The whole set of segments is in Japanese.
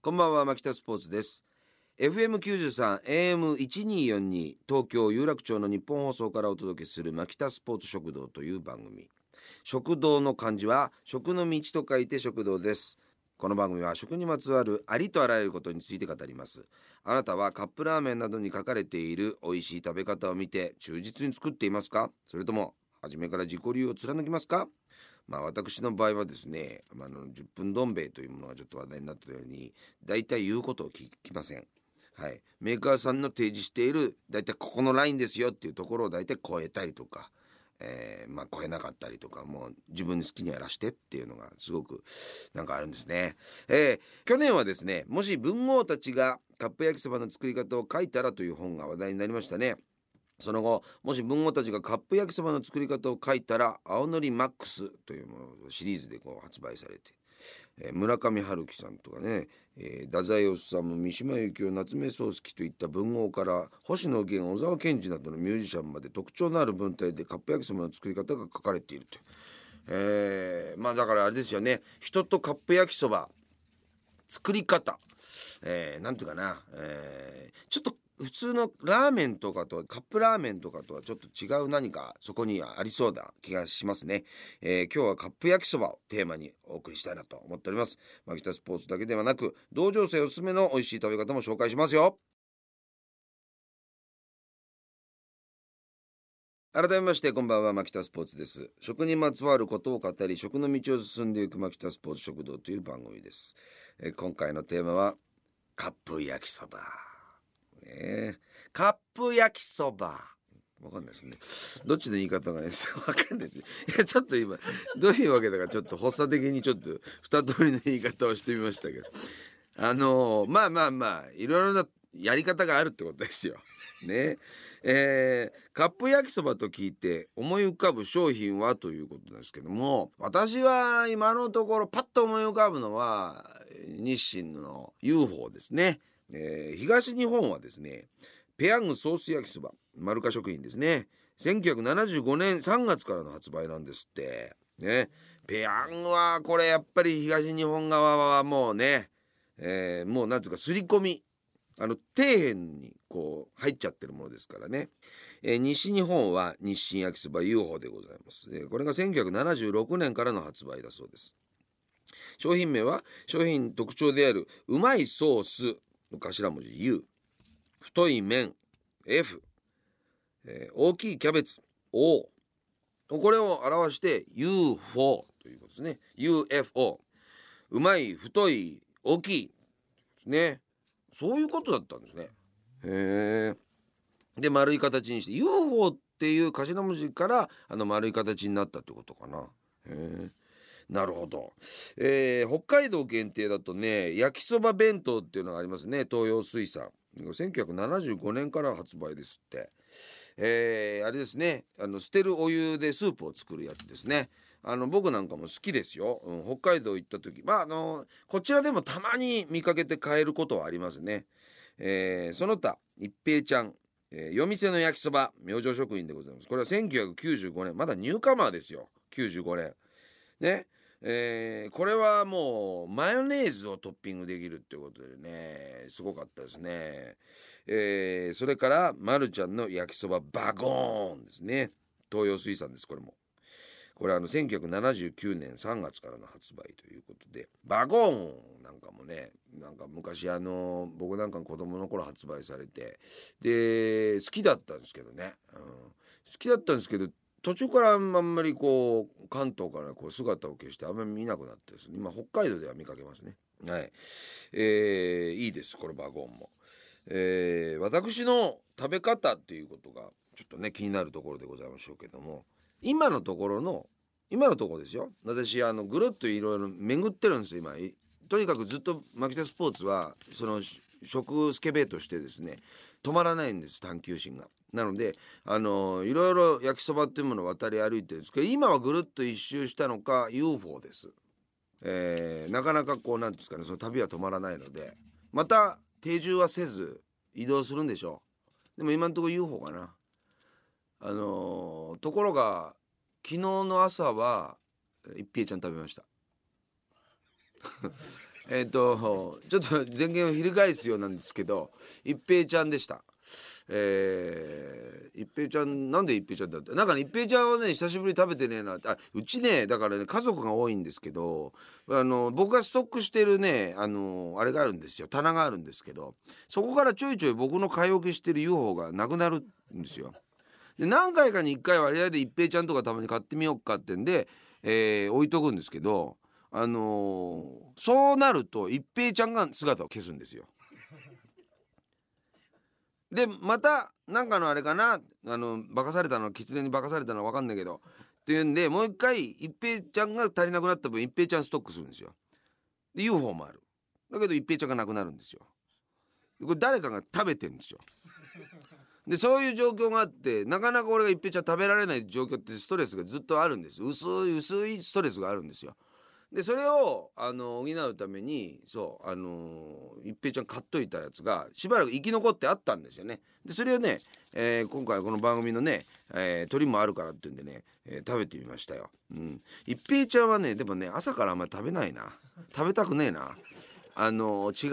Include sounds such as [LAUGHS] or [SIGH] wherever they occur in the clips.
こんばんは牧田スポーツです。FM93 AM1242 東京有楽町の日本放送からお届けする牧田スポーツ食堂という番組。食堂の漢字は食の道と書いて食堂です。この番組は食にまつわるありとあらゆることについて語ります。あなたはカップラーメンなどに書かれている美味しい食べ方を見て忠実に作っていますか？それとも初めから自己流を貫きますか？まあ私の場合はですね、まあ、の10分どん兵衛というものがちょっと話題になったように大体言うことを聞きませんはい、メーカーさんの提示している大体ここのラインですよっていうところを大体超えたりとか、えーまあ、超えなかったりとかもう自分好きにやらしてっていうのがすごくなんかあるんですね。えー去年はですねもし文豪たちがカップ焼きそばの作り方を書いたらという本が話題になりましたね。その後もし文豪たちがカップ焼きそばの作り方を書いたら「青のりマックス」というものシリーズでこう発売されて、えー村上春樹さんとかね、えー太宰治さんも三島由紀夫夏目漱石といった文豪から星野源小沢健二などのミュージシャンまで特徴のある文体でカップ焼きそばの作り方が書かれているという。えーまあだからあれですよね。人とカップ焼きそば作り方、えーなんていうかな、えーちょっと普通のラーメンとかとカップラーメンとかとはちょっと違う何かそこにはありそうな気がしますね、えー今日はカップ焼きそばをテーマにお送りしたいなと思っております。牧田スポーツだけではなく同情生おすすめの美味しい食べ方も紹介しますよ。改めましてこんばんは牧田スポーツです。食にまつわることを語り食の道を進んでいく牧田スポーツ食堂という番組です、えー今回のテーマはカップ焼きそば。ね。えカップ焼きそば。わかんないですね。どっちの言い方がね [LAUGHS] わかんないです。いやちょっと今どういうわけだかちょっと発作的にちょっと二通りの言い方をしてみましたけど。あのーまあまあまあいろいろなやり方があるってことですよ。ね。えーカップ焼きそばと聞いて思い浮かぶ商品はということなんですけども私は今のところパッと思い浮かぶのは日清の UFO ですね、えー東日本はですねペヤングソース焼きそば丸化食品ですね。1975年3月からの発売なんですって。ね。ペヤングはこれやっぱり東日本側はもうね、えーもうなんていうか刷り込みあの底辺にこう入っちゃってるものですからね、えー西日本は日清焼きそば UFO でございます、えーこれが1976年からの発売だそうです。商品名は商品特徴であるうまいソースの頭文字 U 太い麺 F、えー大きいキャベツ。O これを表して UFO ということですね。UFO うまい太い大きい。ですね。そういうことだったんですね。へえで丸い形にして UFO っていう頭文字からあの丸い形になったってことかな。へえなるほど、えー北海道限定だとね焼きそば弁当っていうのがありますね。東洋水産。1975年から発売ですって。えーあれですね。あの捨てるお湯でスープを作るやつですね。あの僕なんかも好きですよ、うん北海道行った時。まああのこちらでもたまに見かけて買えることはありますね、えーその他一平ちゃん、えー夜店の焼きそば明星食品でございます。これは1995年。まだニューカマーですよ。95年。ね。えーこれはもうマヨネーズをトッピングできるっていうことでねすごかったですね、えーそれからまるちゃんの焼きそばバゴーンですね。東洋水産ですこれも。これあの1979年3月からの発売ということでバゴーンなんかもねなんか昔あの僕なんか子供の頃発売されてで好きだったんですけどね、うん、好きだったんですけど途中からあんまりこう関東からこう姿を消してあんまり見なくなってですね。今北海道では見かけますね。はい。えーいいですこのバゴンも、えー私の食べ方っていうことがちょっとね気になるところでございましょうけども今のところの今のところですよ。私あのぐるっといろいろ巡ってるんですよ今。とにかくずっと牧田スポーツはその食スケベとしてですね止まらないんです探求心が。なのであのいろいろ焼きそばっていうものを渡り歩いてるんですけど今はぐるっと一周したのか UFO です。えーなかなかこうなんですかねその旅は止まらないのでまた定住はせず移動するんでしょう。でも今のところ UFO かな。あのーところが昨日の朝は一平ちゃん食べました。[LAUGHS] えっ、とちょっと前言を翻すようなんですけど一平ちゃんでした。えー、一平ちゃんなんで一平ちゃんだってなんかね一平ちゃんはね久しぶりに食べてねえなあうちねだからね家族が多いんですけどあの僕がストックしてるねあのあれがあるんですよ棚があるんですけどそこからちょいちょい僕の買い置きしてる UFO がなくなるんですよ。で何回かに1回割合で一平ちゃんとかたまに買ってみようかってんで、えー、置いとくんですけどあのー、そうなると一平ちゃんが姿を消すんですよ。でまたなんかのあれかなあの化かされたの狐に化かされたのは分かんないけどっていうんでもう一回一平ちゃんが足りなくなった分一平ちゃんストックするんですよ。で UFO もある。だけど一平ちゃんがなくなるんですよ。これ誰かが食べてんですよ。でそういう状況があってなかなか俺が一平ちゃん食べられない状況ってストレスがずっとあるんです薄い薄いストレスがあるんですよ。でそれをあの補うためにそうあの一平ちゃん買っといたやつがしばらく生き残ってあったんですよね。でそれをね、えー、今回この番組のね、えー、鳥もあるからっていうんでね、えー、食べてみましたよ。うん、一平ちゃんはねでもね朝からあんまり食べないな。食べたくねえな。あの違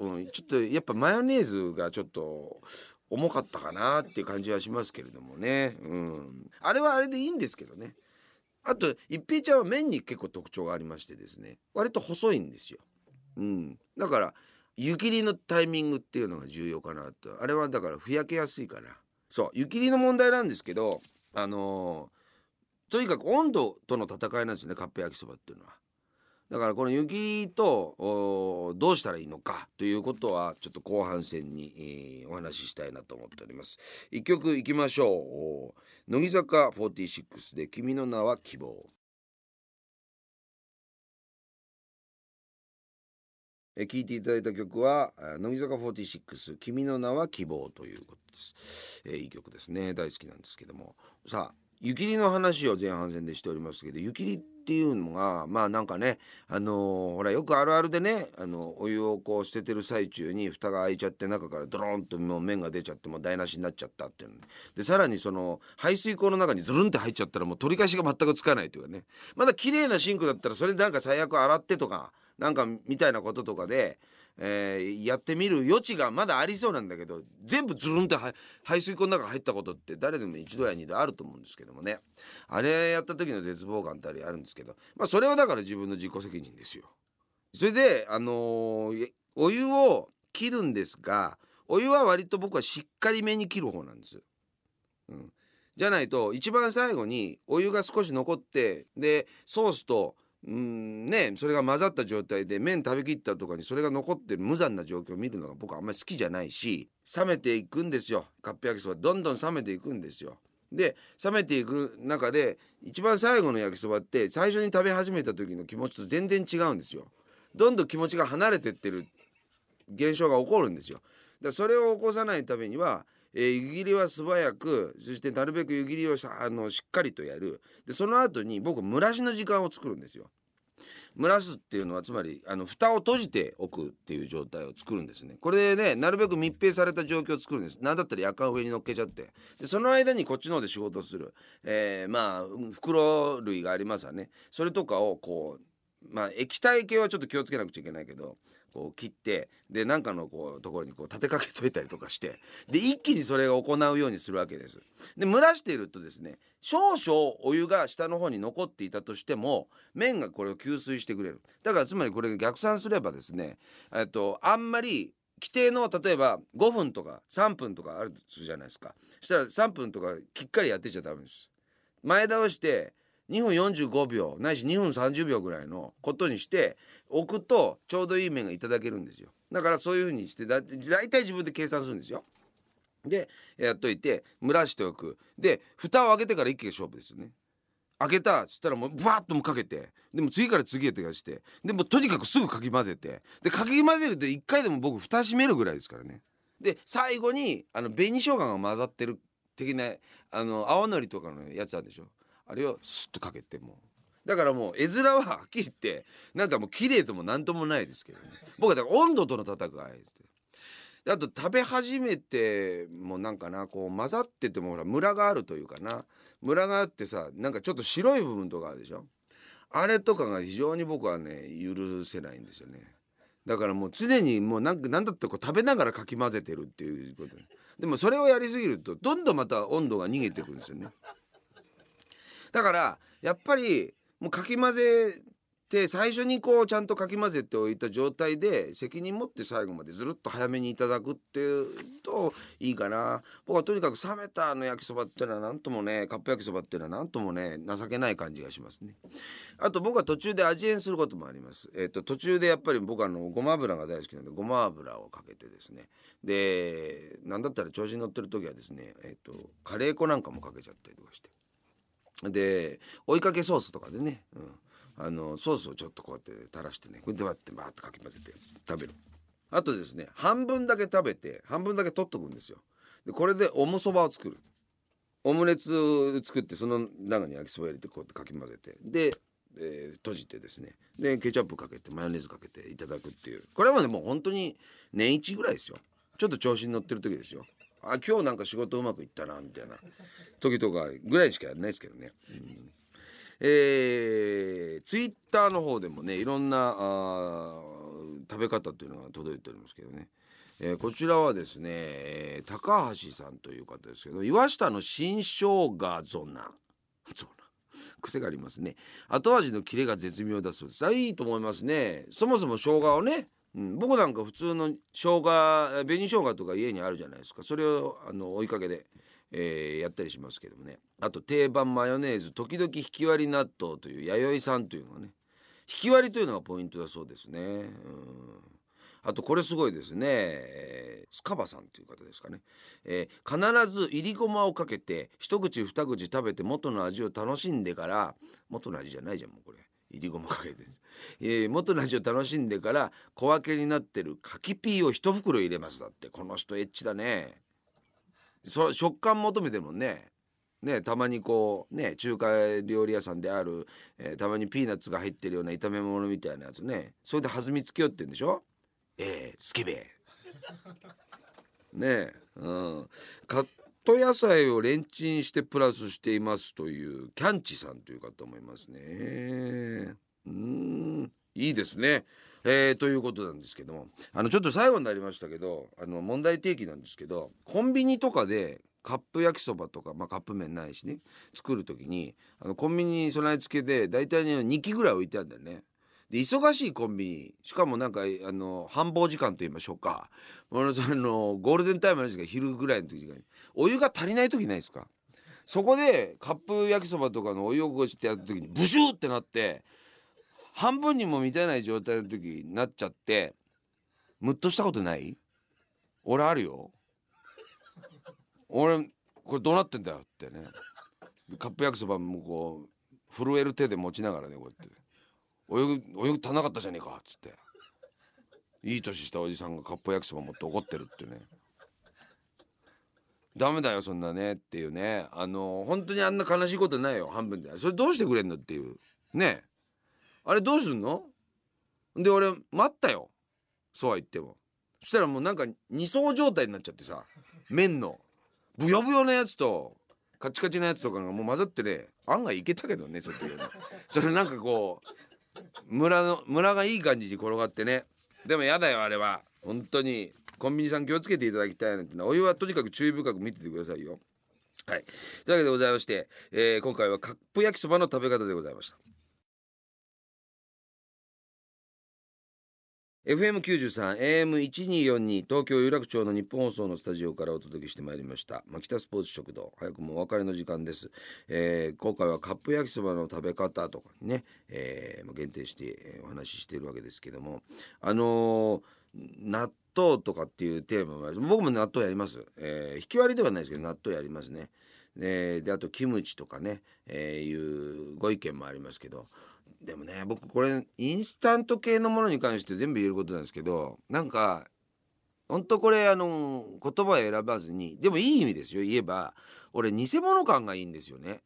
う、うん、ちょっとやっぱマヨネーズがちょっと重かったかなっていう感じはしますけれどもね、うん、あれはあれでいいんですけどね。あと一平ちゃんは麺に結構特徴がありましてですね。割と細いんですよ、うん、だから湯切りのタイミングっていうのが重要かなと。あれはだからふやけやすいから。そう。湯切りの問題なんですけどあのー、とにかく温度との戦いなんですよねカップ焼きそばっていうのは。だからこの雪とどうしたらいいのかということはちょっと後半戦に、えー、お話ししたいなと思っております。一曲いきましょう。乃木坂46で君の名は希望。え聞いていただいた曲は乃木坂46君の名は希望ということです、えー、いい曲ですね。大好きなんですけども。さあ湯切りの話を前半戦でしておりますけど湯切りってていうのがまあなんかねあのー、ほらよくあるあるでねあのお湯をこう捨ててる最中に蓋が開いちゃって中からドロンともう麺が出ちゃってもう台無しになっちゃったっていうで。さらにその排水口の中にズルンって入っちゃったらもう取り返しが全くつかないというかね。まだ綺麗なシンクだったらそれなんか最悪洗ってとかなんかみたいなこととかでえー、やってみる余地がまだありそうなんだけど全部ズルンって排水溝の中入ったことって誰でも一度や二度あると思うんですけどもねあれやった時の絶望感ってあるんですけどまあそれはだから自分の自己責任ですよ。それであのー、お湯を切るんですがお湯は割と僕はしっかりめに切る方なんです。うん、じゃないと一番最後にお湯が少し残ってでソースとうんねそれが混ざった状態で麺食べきったとかにそれが残ってる無残な状況を見るのが僕はあんまり好きじゃないし冷めていくんですよカップ焼きそばどんどん冷めていくんですよ。で冷めていく中で一番最後の焼きそばって最初に食べ始めた時の気持ちと全然違うんですよ。どんどん気持ちが離れてってる現象が起こるんですよ。だそれを起こさないためにはえー、湯切りは素早くそしてなるべく湯切りをさあのしっかりとやるでその後に僕蒸らしの時間を作るんですよ。蒸らすっていうのはつまりあの蓋を閉じておくっていう状態を作るんですね。これでねなるべく密閉された状況を作るんです。何だったら夜間上に乗っけちゃって。でその間にこっちの方で仕事する、えー、まあ袋類がありますわね。それとかをこうまあ液体系はちょっと気をつけなくちゃいけないけどこう切ってで何かのこうところにこう立てかけといたりとかしてで一気にそれを行うようにするわけです。で蒸らしているとですね少々お湯が下の方に残っていたとしても麺がこれを吸水してくれる。だからつまりこれが逆算すればですねえっとあんまり規定の例えば5分とか3分とかあるとするじゃないですか。そしたら3分とかきっかりやってちゃダメです。前倒して2分45秒ないし2分30秒ぐらいのことにして置くとちょうどいい麺がいただけるんですよ。だからそういうふうにしてだ大体自分で計算するんですよ。でやっといて蒸らしておく。で蓋を開けてから一気に勝負ですよね。開けたっつったらもうブワッともかけてでも次から次へとかしてでもとにかくすぐかき混ぜてでかき混ぜると1回でも僕蓋閉めるぐらいですからね。で最後にあの紅生姜が混ざってる的なあの青のりとかのやつあるでしょ。あれをスッとかけてもだからもう絵面ははっきり言ってなんかもう綺麗とも何ともないですけどね。僕はだから温度との戦いですあと食べ始めてもなんかなこう混ざっててもほらムラがあるというかな。ムラがあってさなんかちょっと白い部分とかあるでしょ。あれとかが非常に僕はね許せないんですよね。だからもう常にもうなんかなんだってこう食べながらかき混ぜてるっていうこと。でもそれをやりすぎるとどんどんまた温度が逃げてくるんですよね。だからやっぱりもうかき混ぜて最初にこうちゃんとかき混ぜておいた状態で責任持って最後までずるっと早めにいただくっていうといいかな。僕はとにかく冷めたあの焼きそばっていうのは何ともねカップ焼きそばっていうのは何ともね情けない感じがしますね。あと僕は途中で味変することもあります。えっ、と途中でやっぱり僕はあのごま油が大好きなんでごま油をかけてですね。で何だったら調子に乗ってる時はですねえっ、とカレー粉なんかもかけちゃったりとかして。で追いかけソースとかでね、うん、あのソースをちょっとこうやって垂らしてねこれで割ってバーッとかき混ぜて食べる。あとですね半分だけ食べて半分だけ取っとくんですよ。でこれでおむそばを作る。オムレツを作ってその中に焼きそば入れてこうやってかき混ぜて。で、えー、閉じてですね。でケチャップかけてマヨネーズかけていただくっていう。これはねもう本当に年一ぐらいですよ。ちょっと調子に乗ってる時ですよ。あ今日なんか仕事うまくいったなみたいな時とかぐらいしかやらないですけどね、うん。えー、ツイッターの方でもねいろんなあ食べ方っていうのが届いておりますけどね、えー、こちらはですね高橋さんという方ですけど岩下の新生姜ゾナ。ゾナ。癖がありますね。後味のキレが絶妙だそうです。あいいと思いますね。そもそも生姜をねうん、僕なんか普通の生姜紅生姜とか家にあるじゃないですか。それをあの追いかけでえー、やったりしますけどもね。あと定番マヨネーズ時々引き割り納豆という弥生さんというのがね。引き割りというのがポイントだそうですね。うん。あとこれすごいですね、えー、スカバさんという方ですかね、えー、必ずいりごまをかけて一口二口食べて元の味を楽しんでから元の味じゃないじゃんもうこれ。いりごまかけて、えー、元の味を楽しんでから小分けになってる柿ピーを一袋入れますだって。この人エッチだね。そ食感求めてるもんね。ね、たまにこうね中華料理屋さんである、えー、たまにピーナッツが入ってるような炒め物みたいなやつね。それで弾みつけよってんでしょ？ええー、スケベ。ねえうん。カット野菜をレンチンしてプラスしていますというキャンチさんという方もいますね。うん。いいですね。えー、ということなんですけども。あのちょっと最後になりましたけどあの問題提起なんですけどコンビニとかでカップ焼きそばとか、まあ、カップ麺ないしね作る時にあのコンビニに備え付けで大体ね2機ぐらい置いてあるんだよね。で忙しいコンビニしかもなんかあの繁忙時間と言いましょうか。あのゴールデンタイムなんですが昼ぐらいの時にお湯が足りない時ないですか。そこでカップ焼きそばとかのお湯をこうしてやった時にブシューってなって半分にも満たない状態の時になっちゃってムッとしたことない？俺あるよ。俺これどうなってんだよってね。カップ焼きそばもこう震える手で持ちながらねこうやって「泳ぐ泳ぐ足なかったじゃねえか」っつって。いい年したおじさんがカップ焼きそば持って怒ってるってね。ダメだよそんなねっていうね。あの本当にあんな悲しいことないよ半分で。それどうしてくれんのっていう。ね。あれどうすんの？で俺待ったよ。そうは言っても。そしたらもうなんか二層状態になっちゃってさ。麺の。ブヨブヨなやつとカチカチなやつとかがもう混ざってね。案外いけたけどねそっちそれなんかこう村の村がいい感じに転がってね。でもやだよあれは。本当に。コンビニさん気をつけていただきたいなんての。はお湯はとにかく注意深く見ててくださいよ。はい。というわけでございまして、えー、今回はカップ焼きそばの食べ方でございました。FM93、AM1242、東京有楽町の日本放送のスタジオからお届けしてまいりました。北スポーツ食堂、早くもお別れの時間です。えー、今回はカップ焼きそばの食べ方とかにね、えー、限定してお話ししているわけですけども、あのー、納豆とかっていうテーマは、僕も納豆やります。えー、引き割りではないですけど、納豆やりますね。で、であとキムチとかね、えー、いうご意見もありますけど、でもね僕これインスタント系のものに関して全部言えることなんですけどなんかほんとこれあの言葉を選ばずにでもいい意味ですよ。言えば俺偽物感がいいんですよね。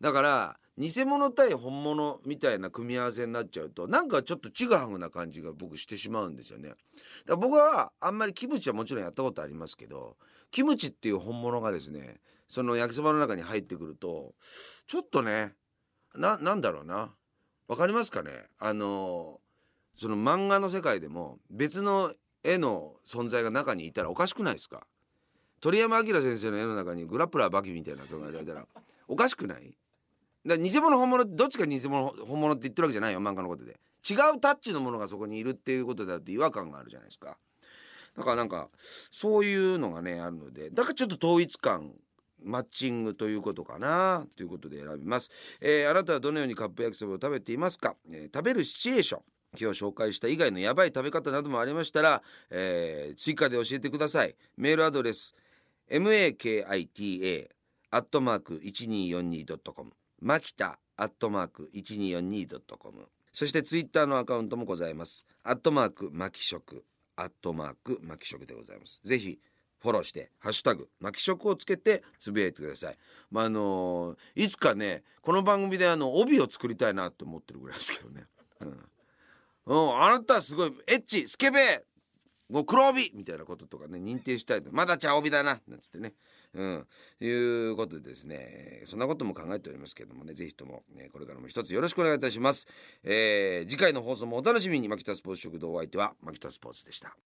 だから偽物対本物みたいな組み合わせになっちゃうとなんかちょっとちぐはぐな感じが僕してしまうんですよね。だから僕はあんまりキムチはもちろんやったことありますけどキムチっていう本物がですねその焼きそばの中に入ってくるとちょっとねななんだろうな。わかりますかね？あのその漫画の世界でも別の絵の存在が中にいたらおかしくないですか？鳥山明先生の絵の中にグラップラーバキみたいな人がいたらおかしくない？だ偽物本物どっちが偽物本物って言ってるわけじゃないよ漫画のことで。違うタッチのものがそこにいるっていうことだって違和感があるじゃないですか。だからなんかそういうのがねあるのでだからちょっと統一感マッチングということかなということで選びます、えー、あなたはどのようにカップ焼きそばを食べていますか、えー、食べるシチュエーション。今日紹介した以外のやばい食べ方などもありましたら、えー、追加で教えてください。メールアドレス makita アットマーク 1242.com マキタアットマーク 1242.com そしてツイッターのアカウントもございます。アットマークマキ食アットマークマキ食でございます。ぜひフォローして「ハッシュタグマキ食」をつけてつぶやいてください。まああのー、いつかねこの番組であの帯を作りたいなと思ってるぐらいですけどね。うん、うん、あなたはすごいエッチスケベもう黒帯みたいなこととかね認定したいと。まだ茶帯だななんつってね。うん。いうことでですねそんなことも考えておりますけどもねぜひとも、ね、これからも一つよろしくお願いいたします、えー、次回の放送もお楽しみに。マキタスポーツ食堂お相手はマキタスポーツでした。